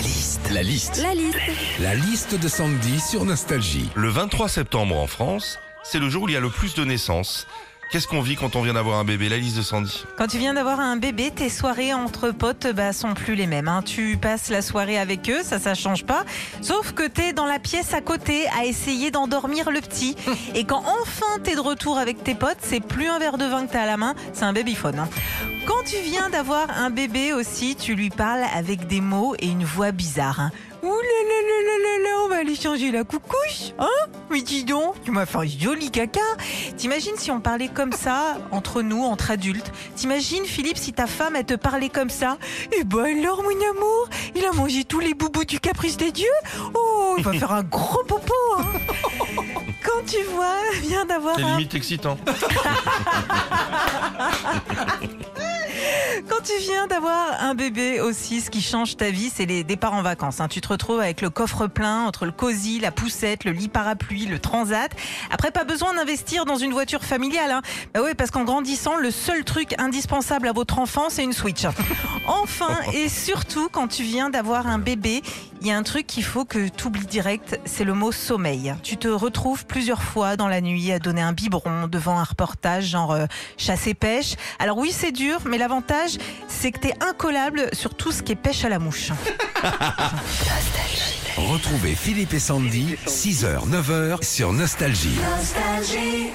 La liste. La liste. La liste. La liste de Sandy sur Nostalgie. Le 23 septembre en France, c'est le jour où il y a le plus de naissances. Qu'est-ce qu'on vit quand on vient d'avoir un bébé La liste de Sandy. Quand tu viens d'avoir un bébé, tes soirées entre potes bah, sont plus les mêmes. hein. Tu passes la soirée avec eux, ça, ça change pas. Sauf que t'es dans la pièce à côté à essayer d'endormir le petit. Et quand enfin t'es de retour avec tes potes, c'est plus un verre de vin que t'as à la main, c'est un babyphone. hein. Quand tu viens d'avoir un bébé aussi, tu lui parles avec des mots et une voix bizarre. hein. Ouh là là là on va aller changer la coucouche, hein Mais dis donc, tu m'as fait un joli caca. T'imagines si on parlait comme ça entre nous, entre adultes? T'imagines Philippe si ta femme elle te parlait comme ça? Eh ben alors mon amour, il a mangé tous les boubous du caprice des dieux? Oh, il va faire un gros popo. hein. Quand tu vois, vient d'avoir C'est un limite excitant. Quand tu viens d'avoir un bébé aussi, ce qui change ta vie, c'est les départs en vacances. hein. Tu te retrouves avec le coffre plein entre le cosy, la poussette, le lit parapluie, le transat. Après, pas besoin d'investir dans une voiture familiale. Hein. Bah parce qu'en grandissant, le seul truc indispensable à votre enfant, c'est une Switch. Enfin, et surtout, quand tu viens d'avoir un bébé, il y a un truc qu'il faut que tu oublies direct, c'est le mot sommeil. Tu te retrouves plusieurs fois dans la nuit à donner un biberon devant un reportage genre euh, chasse et pêche. Alors oui, c'est dur, mais l'avantage, c'est que t'es incollable sur tout ce qui est pêche à la mouche. Retrouvez Philippe et Sandy, 6h, 9h sur Nostalgie. Nostalgie.